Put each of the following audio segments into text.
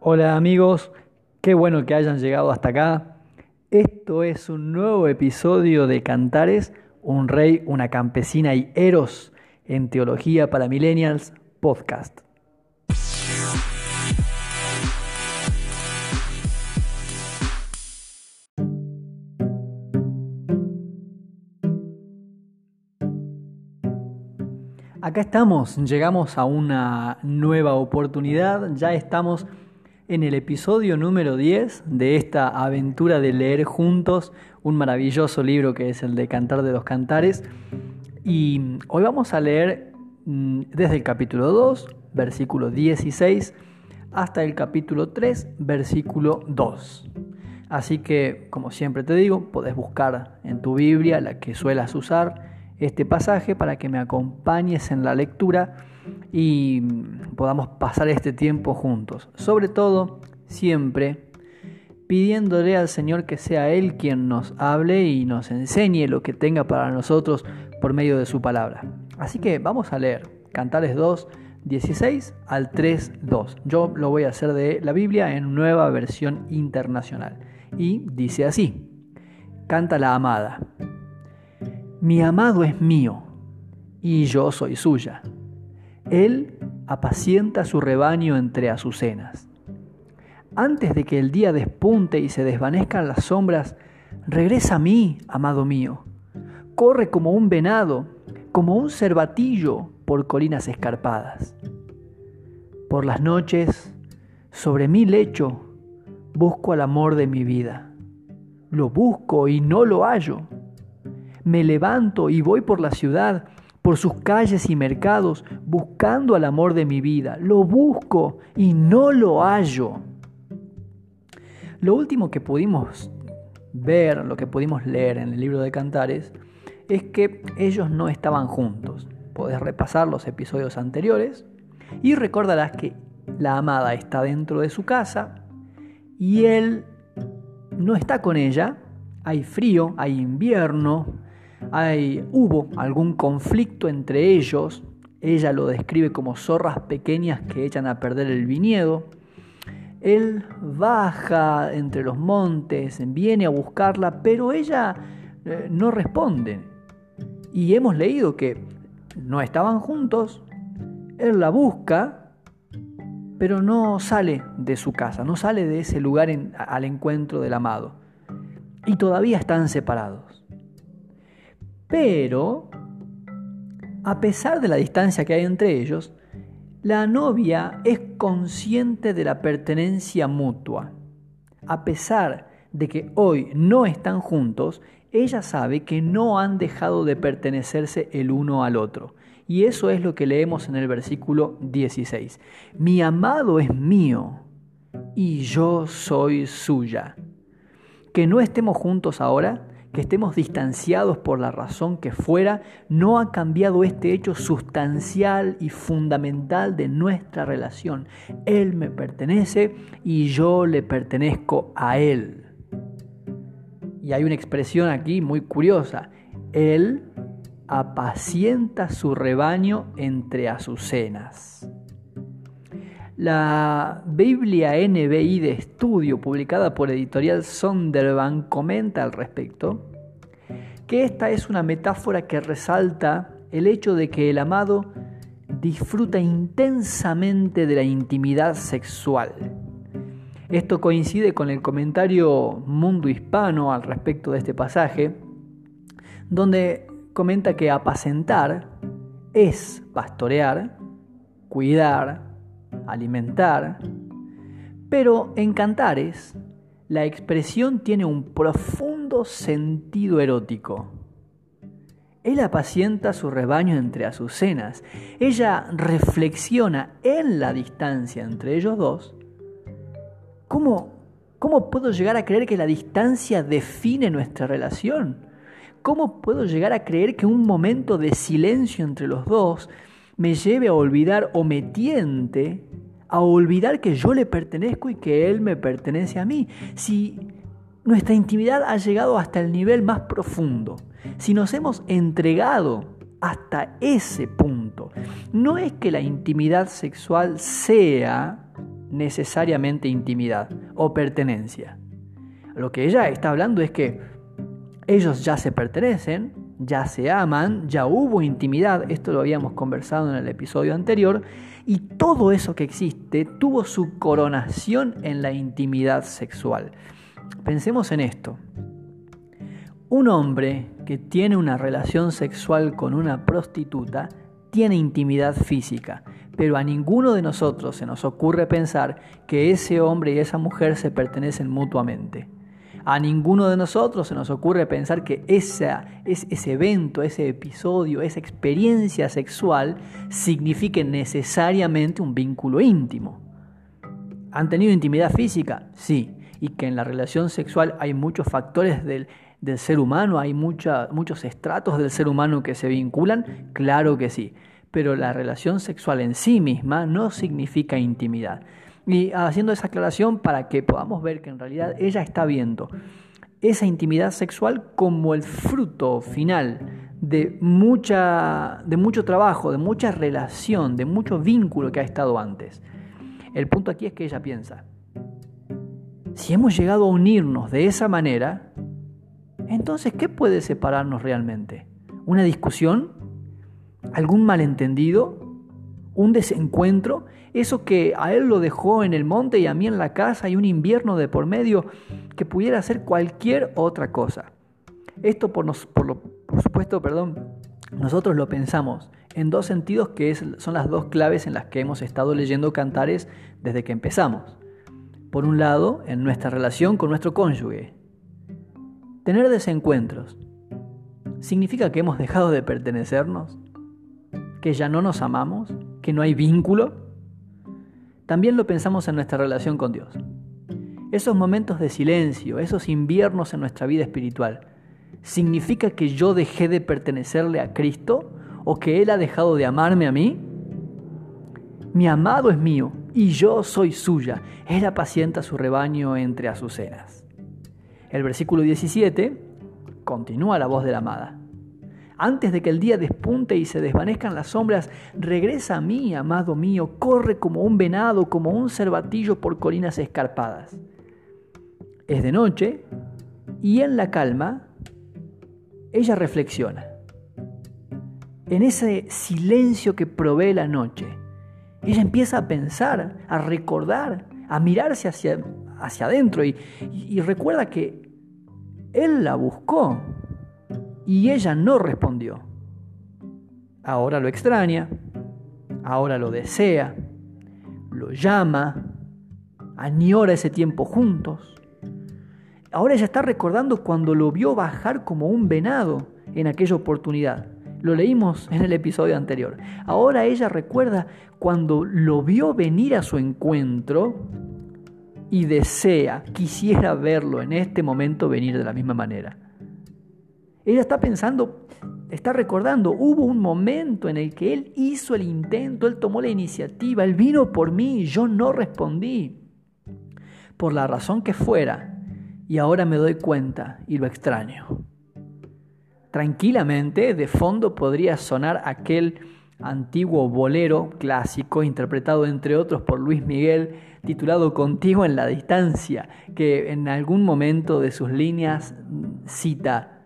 Hola amigos, qué bueno que hayan llegado hasta acá. Esto es un nuevo episodio de Cantares, un rey, una campesina y Eros en Teología para Millennials podcast. Acá estamos, llegamos a una nueva oportunidad, ya estamos en el episodio número 10 de esta aventura de leer juntos un maravilloso libro que es el de Cantar de los Cantares. Y hoy vamos a leer mm, desde el capítulo 2, versículo 16, hasta el capítulo 3, versículo 2. Así que, como siempre te digo, podés buscar en tu Biblia la que suelas usar este pasaje para que me acompañes en la lectura y podamos pasar este tiempo juntos. Sobre todo, siempre pidiéndole al Señor que sea Él quien nos hable y nos enseñe lo que tenga para nosotros por medio de su palabra. Así que vamos a leer Cantares 2, 16 al 3, 2. Yo lo voy a hacer de la Biblia en nueva versión internacional. Y dice así, canta la amada. Mi amado es mío y yo soy suya. Él apacienta su rebaño entre azucenas. Antes de que el día despunte y se desvanezcan las sombras, regresa a mí, amado mío. Corre como un venado, como un cervatillo por colinas escarpadas. Por las noches, sobre mi lecho, busco al amor de mi vida. Lo busco y no lo hallo me levanto y voy por la ciudad, por sus calles y mercados, buscando al amor de mi vida. Lo busco y no lo hallo. Lo último que pudimos ver, lo que pudimos leer en el libro de Cantares, es que ellos no estaban juntos. Podés repasar los episodios anteriores y recordarás que la amada está dentro de su casa y él no está con ella. Hay frío, hay invierno, hay, hubo algún conflicto entre ellos, ella lo describe como zorras pequeñas que echan a perder el viñedo. Él baja entre los montes, viene a buscarla, pero ella eh, no responde. Y hemos leído que no estaban juntos, él la busca, pero no sale de su casa, no sale de ese lugar al encuentro del amado. Y todavía están separados. Pero, a pesar de la distancia que hay entre ellos, la novia es consciente de la pertenencia mutua. A pesar de que hoy no están juntos, ella sabe que no han dejado de pertenecerse el uno al otro. Y eso es lo que leemos en el versículo 16. Mi amado es mío y yo soy suya. Que no estemos juntos ahora que estemos distanciados por la razón que fuera, no ha cambiado este hecho sustancial y fundamental de nuestra relación. Él me pertenece y yo le pertenezco a Él. Y hay una expresión aquí muy curiosa. Él apacienta su rebaño entre azucenas. La Biblia NBI de estudio, publicada por editorial Sonderban, comenta al respecto que esta es una metáfora que resalta el hecho de que el amado disfruta intensamente de la intimidad sexual. Esto coincide con el comentario Mundo Hispano al respecto de este pasaje, donde comenta que apacentar es pastorear, cuidar, alimentar, pero en Cantares la expresión tiene un profundo sentido erótico. Él apacienta su rebaño entre azucenas. Ella reflexiona en la distancia entre ellos dos. ¿Cómo, ¿Cómo puedo llegar a creer que la distancia define nuestra relación? ¿Cómo puedo llegar a creer que un momento de silencio entre los dos me lleve a olvidar o me tiente a olvidar que yo le pertenezco y que Él me pertenece a mí. Si nuestra intimidad ha llegado hasta el nivel más profundo, si nos hemos entregado hasta ese punto, no es que la intimidad sexual sea necesariamente intimidad o pertenencia. Lo que ella está hablando es que ellos ya se pertenecen, ya se aman, ya hubo intimidad, esto lo habíamos conversado en el episodio anterior, y todo eso que existe tuvo su coronación en la intimidad sexual. Pensemos en esto. Un hombre que tiene una relación sexual con una prostituta tiene intimidad física, pero a ninguno de nosotros se nos ocurre pensar que ese hombre y esa mujer se pertenecen mutuamente. A ninguno de nosotros se nos ocurre pensar que ese evento, ese episodio, esa experiencia sexual signifique necesariamente un vínculo íntimo. ¿Han tenido intimidad física? Sí. Y que en la relación sexual hay muchos factores del, ser humano, hay muchos estratos del ser humano que se vinculan, claro que sí. Pero la relación sexual en sí misma no significa intimidad. Y haciendo esa aclaración para que podamos ver que en realidad ella está viendo esa intimidad sexual como el fruto final de, mucha, de mucho trabajo, de mucha relación, de mucho vínculo que ha estado antes. El punto aquí es que ella piensa, si hemos llegado a unirnos de esa manera, entonces ¿qué puede separarnos realmente? ¿Una discusión? ¿Algún malentendido? ¿Un desencuentro? Eso que a él lo dejó en el monte y a mí en la casa y un invierno de por medio que pudiera ser cualquier otra cosa. Esto por, por, por supuesto, perdón, nosotros lo pensamos en dos sentidos que son las dos claves en las que hemos estado leyendo cantares desde que empezamos. Por un lado, en nuestra relación con nuestro cónyuge. Tener desencuentros. ¿Significa que hemos dejado de pertenecernos? ¿Que ya no nos amamos? ¿Que no hay vínculo? También lo pensamos en nuestra relación con Dios. Esos momentos de silencio, esos inviernos en nuestra vida espiritual, ¿significa que yo dejé de pertenecerle a Cristo o que Él ha dejado de amarme a mí? Mi amado es mío y yo soy suya. Él apacienta su rebaño entre azucenas. El versículo 17 continúa la voz de la amada. Antes de que el día despunte y se desvanezcan las sombras, regresa a mí, amado mío, corre como un venado, como un cervatillo por colinas escarpadas. Es de noche y en la calma ella reflexiona. En ese silencio que provee la noche, ella empieza a pensar, a recordar, a mirarse hacia, hacia adentro y, y recuerda que él la buscó, y ella no respondió. Ahora lo extraña, ahora lo desea, lo llama, añora ese tiempo juntos. Ahora ella está recordando cuando lo vio bajar como un venado en aquella oportunidad. Lo leímos en el episodio anterior. Ahora ella recuerda cuando lo vio venir a su encuentro y desea, quisiera verlo en este momento venir de la misma manera. Ella está pensando, está recordando, hubo un momento en el que él hizo el intento, él tomó la iniciativa, él vino por mí yo no respondí. Por la razón que fuera, y ahora me doy cuenta y lo extraño. Tranquilamente, de fondo podría sonar aquel antiguo bolero clásico interpretado entre otros por Luis Miguel titulado Contigo en la distancia, que en algún momento de sus líneas cita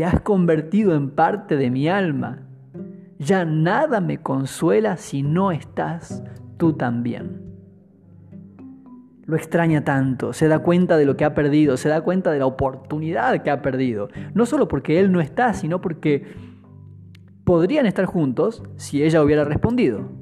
te has convertido en parte de mi alma. Ya nada me consuela si no estás tú también. Lo extraña tanto, se da cuenta de lo que ha perdido, se da cuenta de la oportunidad que ha perdido. No solo porque él no está, sino porque podrían estar juntos si ella hubiera respondido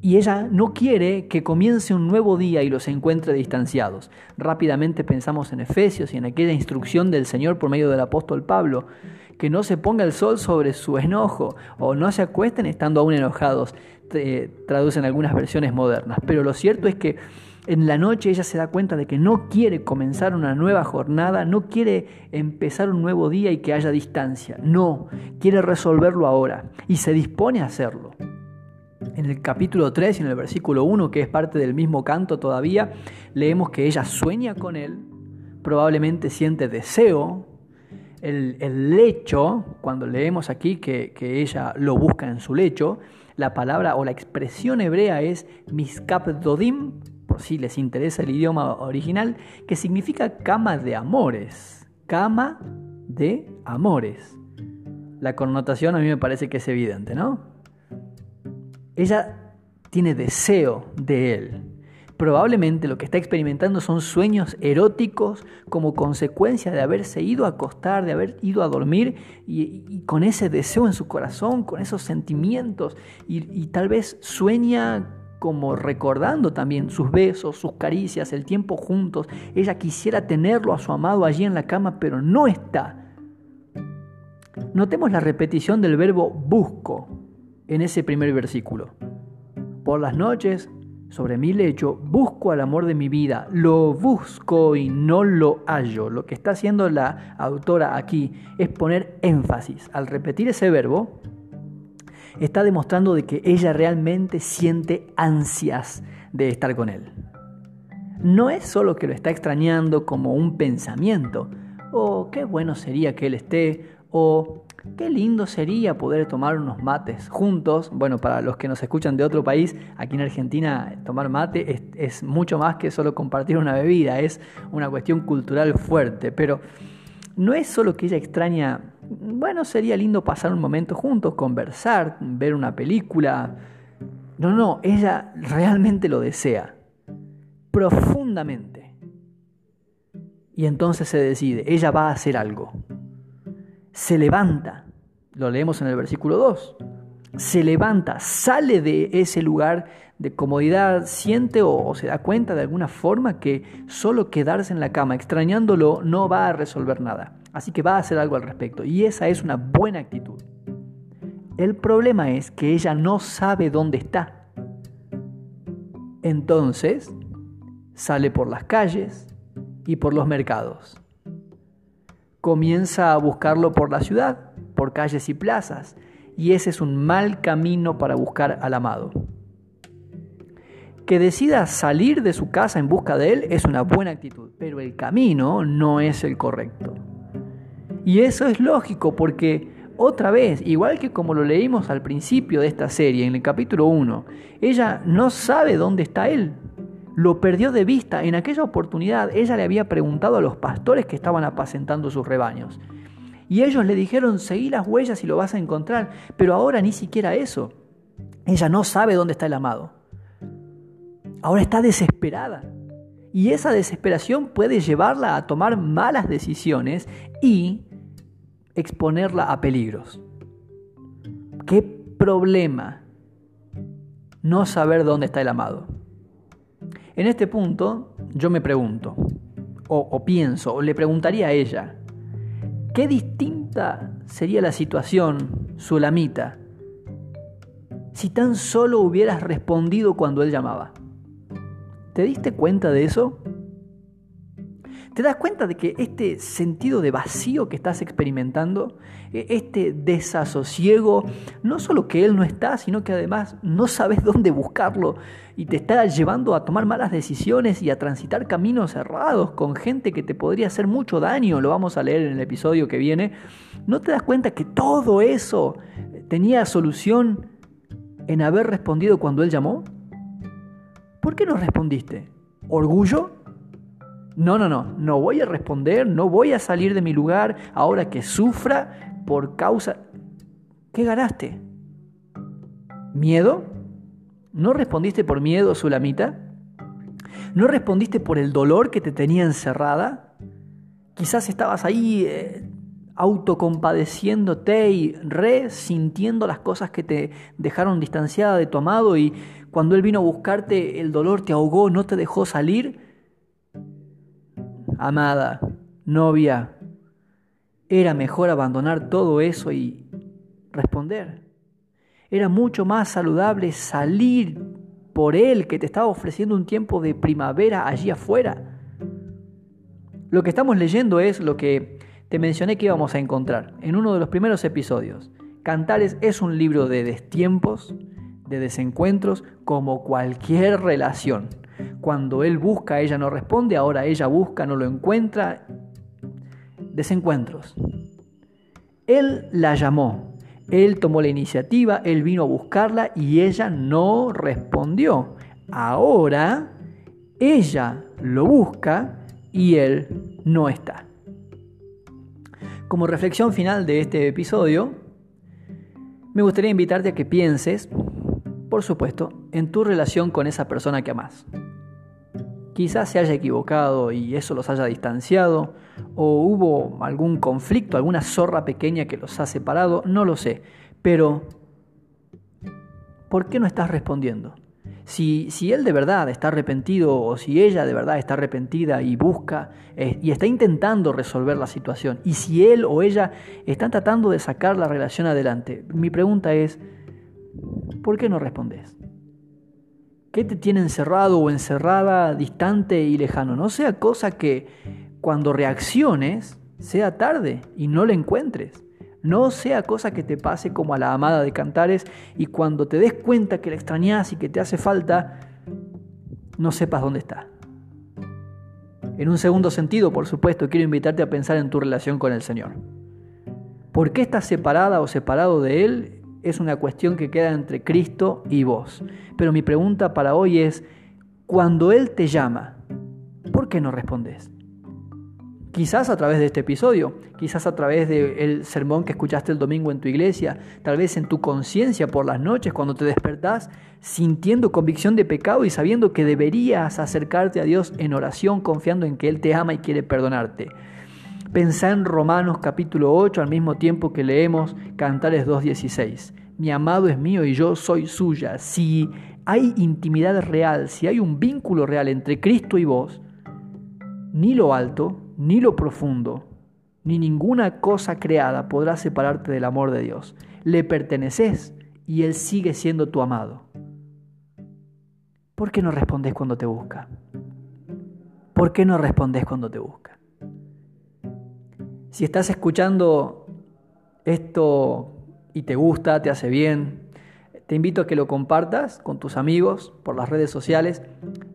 y ella no quiere que comience un nuevo día y los encuentre distanciados. Rápidamente pensamos en Efesios y en aquella instrucción del Señor por medio del apóstol Pablo, que no se ponga el sol sobre su enojo o no se acuesten estando aún enojados, traducen algunas versiones modernas. Pero lo cierto es que en la noche ella se da cuenta de que no quiere comenzar una nueva jornada, no quiere empezar un nuevo día y que haya distancia. No, quiere resolverlo ahora y se dispone a hacerlo. En el capítulo 3 y en el versículo 1, que es parte del mismo canto todavía, leemos que ella sueña con él, probablemente siente deseo. El, lecho, cuando leemos aquí que, que ella lo busca en su lecho, La palabra o la expresión hebrea es miskapdodim, por si les interesa el idioma original, que significa cama de amores. Cama de amores. La connotación a mí me parece que es evidente, ¿no? Ella tiene deseo de él. Probablemente lo que está experimentando son sueños eróticos como consecuencia de haberse ido a acostar, de haber ido a dormir y, con ese deseo en su corazón, con esos sentimientos y, tal vez sueña como recordando también sus besos, sus caricias, el tiempo juntos. Ella quisiera tenerlo a su amado allí en la cama, pero no está. Notemos la repetición del verbo busco en ese primer versículo. Por las noches sobre mi lecho, busco al amor de mi vida, lo busco y no lo hallo. Lo que está haciendo la autora aquí es poner énfasis. Al repetir ese verbo, está demostrando de que ella realmente siente ansias de estar con él. No es solo que lo está extrañando como un pensamiento, o oh, qué bueno sería que él esté, o Qué lindo sería poder tomar unos mates juntos. Bueno, para los que nos escuchan de otro país, aquí en Argentina tomar mate es, mucho más que solo compartir una bebida, es una cuestión cultural fuerte. Pero no es solo que ella extraña, bueno, sería lindo pasar un momento juntos, conversar, ver una película. No, no, ella realmente lo desea, profundamente. Y entonces se decide, ella va a hacer algo se levanta, lo leemos en el versículo 2, se levanta, sale de ese lugar de comodidad, siente o, se da cuenta de alguna forma que solo quedarse en la cama extrañándolo no va a resolver nada. Así que va a hacer algo al respecto y esa es una buena actitud. El problema es que ella no sabe dónde está. Entonces sale por las calles y por los mercados comienza a buscarlo por la ciudad, por calles y plazas, y ese es un mal camino para buscar al amado. Que decida salir de su casa en busca de él es una buena actitud, pero el camino no es el correcto. Y eso es lógico porque otra vez, igual que como lo leímos al principio de esta serie, en el capítulo 1, ella no sabe dónde está él, lo perdió de vista. En aquella oportunidad ella le había preguntado a los pastores que estaban apacentando sus rebaños. Y ellos le dijeron, seguí las huellas y lo vas a encontrar. Pero ahora ni siquiera eso. Ella no sabe dónde está el amado. Ahora está desesperada. Y esa desesperación puede llevarla a tomar malas decisiones y exponerla a peligros. ¿Qué problema no saber dónde está el amado? En este punto yo me pregunto, o, pienso, o le preguntaría a ella, ¿qué distinta sería la situación, Sulamita, si tan solo hubieras respondido cuando él llamaba? ¿Te diste cuenta de eso? ¿Te das cuenta de que este sentido de vacío que estás experimentando, e, este desasosiego, no solo que Él no está, sino que además no sabes dónde buscarlo y te está llevando a tomar malas decisiones y a transitar caminos cerrados con gente que te podría hacer mucho daño, lo vamos a leer en el episodio que viene, ¿no te das cuenta que todo eso tenía solución en haber respondido cuando Él llamó? ¿Por qué no respondiste? ¿Orgullo? No, no, no, no voy a responder, no voy a salir de mi lugar ahora que sufra por causa... ¿Qué ganaste? ¿Miedo? ¿No respondiste por miedo, Sulamita? ¿No respondiste por el dolor que te tenía encerrada? Quizás estabas ahí eh, autocompadeciéndote y resintiendo las cosas que te dejaron distanciada de tu amado y cuando él vino a buscarte el dolor te ahogó, no te dejó salir amada, novia, era mejor abandonar todo eso y responder. Era mucho más saludable salir por él que te estaba ofreciendo un tiempo de primavera allí afuera. Lo que estamos leyendo es lo que te mencioné que íbamos a encontrar en uno de los primeros episodios. Cantares es un libro de destiempos, de desencuentros, como cualquier relación. Cuando él busca, ella no responde, ahora ella busca, no lo encuentra. Desencuentros. Él la llamó, Él tomó la iniciativa, él vino a buscarla y ella no respondió. Ahora ella lo busca y él no está. Como reflexión final de este episodio, me gustaría invitarte a que pienses, por supuesto, en tu relación con esa persona que amas. Quizás se haya equivocado y eso los haya distanciado, o hubo algún conflicto, alguna zorra pequeña que los ha separado, no lo sé. Pero, ¿por qué no estás respondiendo? Si, si, él de verdad está arrepentido o si ella de verdad está arrepentida y busca eh, y está intentando resolver la situación, y si él o ella están tratando de sacar la relación adelante, mi pregunta es, ¿por qué no respondes? ¿Qué te tiene encerrado o encerrada, distante y lejano? No sea cosa que cuando reacciones sea tarde y no la encuentres. No sea cosa que te pase como a la amada de Cantares y cuando te des cuenta que la extrañas y que te hace falta, no sepas dónde está. En un segundo sentido, por supuesto, quiero invitarte a pensar en tu relación con el Señor. ¿Por qué estás separada o separado de Él? Es una cuestión que queda entre Cristo y vos. Pero mi pregunta para hoy es, cuando Él te llama, ¿por qué no respondes? Quizás a través de este episodio, quizás a través del sermón que escuchaste el domingo en tu iglesia, tal vez en tu conciencia por las noches cuando te despertás sintiendo convicción de pecado y sabiendo que deberías acercarte a Dios en oración confiando en que Él te ama y quiere perdonarte. Pensá en Romanos capítulo 8 al mismo tiempo que leemos Cantares 2.16. Mi amado es mío y yo soy suya. Si hay intimidad real, si hay un vínculo real entre Cristo y vos, ni lo alto, ni lo profundo, ni ninguna cosa creada podrá separarte del amor de Dios. Le perteneces y Él sigue siendo tu amado. ¿Por qué no respondes cuando te busca? ¿Por qué no respondes cuando te busca? Si estás escuchando esto y te gusta, te hace bien, te invito a que lo compartas con tus amigos por las redes sociales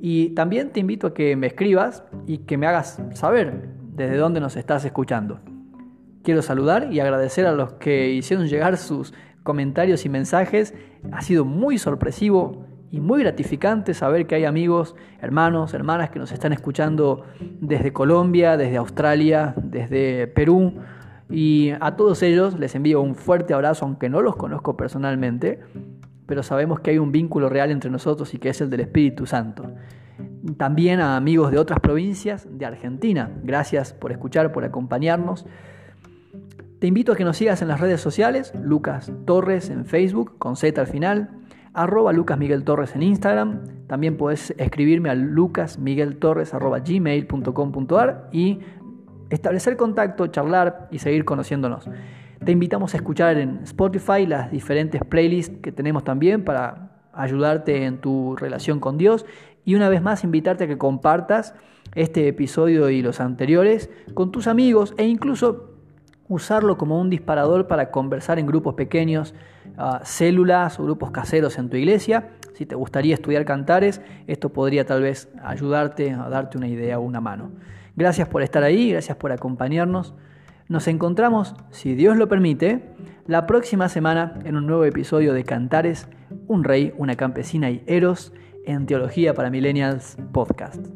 y también te invito a que me escribas y que me hagas saber desde dónde nos estás escuchando. Quiero saludar y agradecer a los que hicieron llegar sus comentarios y mensajes. Ha sido muy sorpresivo y muy gratificante saber que hay amigos, hermanos, hermanas que nos están escuchando desde Colombia, desde Australia, desde Perú. Y a todos ellos les envío un fuerte abrazo, aunque no los conozco personalmente, pero sabemos que hay un vínculo real entre nosotros y que es el del Espíritu Santo. También a amigos de otras provincias de Argentina. Gracias por escuchar, por acompañarnos. Te invito a que nos sigas en las redes sociales, Lucas Torres en Facebook, con Z al final, arroba Lucas Miguel Torres en Instagram. También puedes escribirme a lucasmigueltorres.gmail.com.ar y establecer contacto, charlar y seguir conociéndonos. Te invitamos a escuchar en Spotify las diferentes playlists que tenemos también para ayudarte en tu relación con Dios y una vez más invitarte a que compartas este episodio y los anteriores con tus amigos e incluso usarlo como un disparador para conversar en grupos pequeños, células o grupos caseros en tu iglesia. Si te gustaría estudiar cantares, esto podría tal vez ayudarte a darte una idea o una mano. Gracias por estar ahí, gracias por acompañarnos. Nos encontramos, si Dios lo permite, la próxima semana en un nuevo episodio de Cantares, un rey, una campesina y Eros en Teología para Millennials Podcast.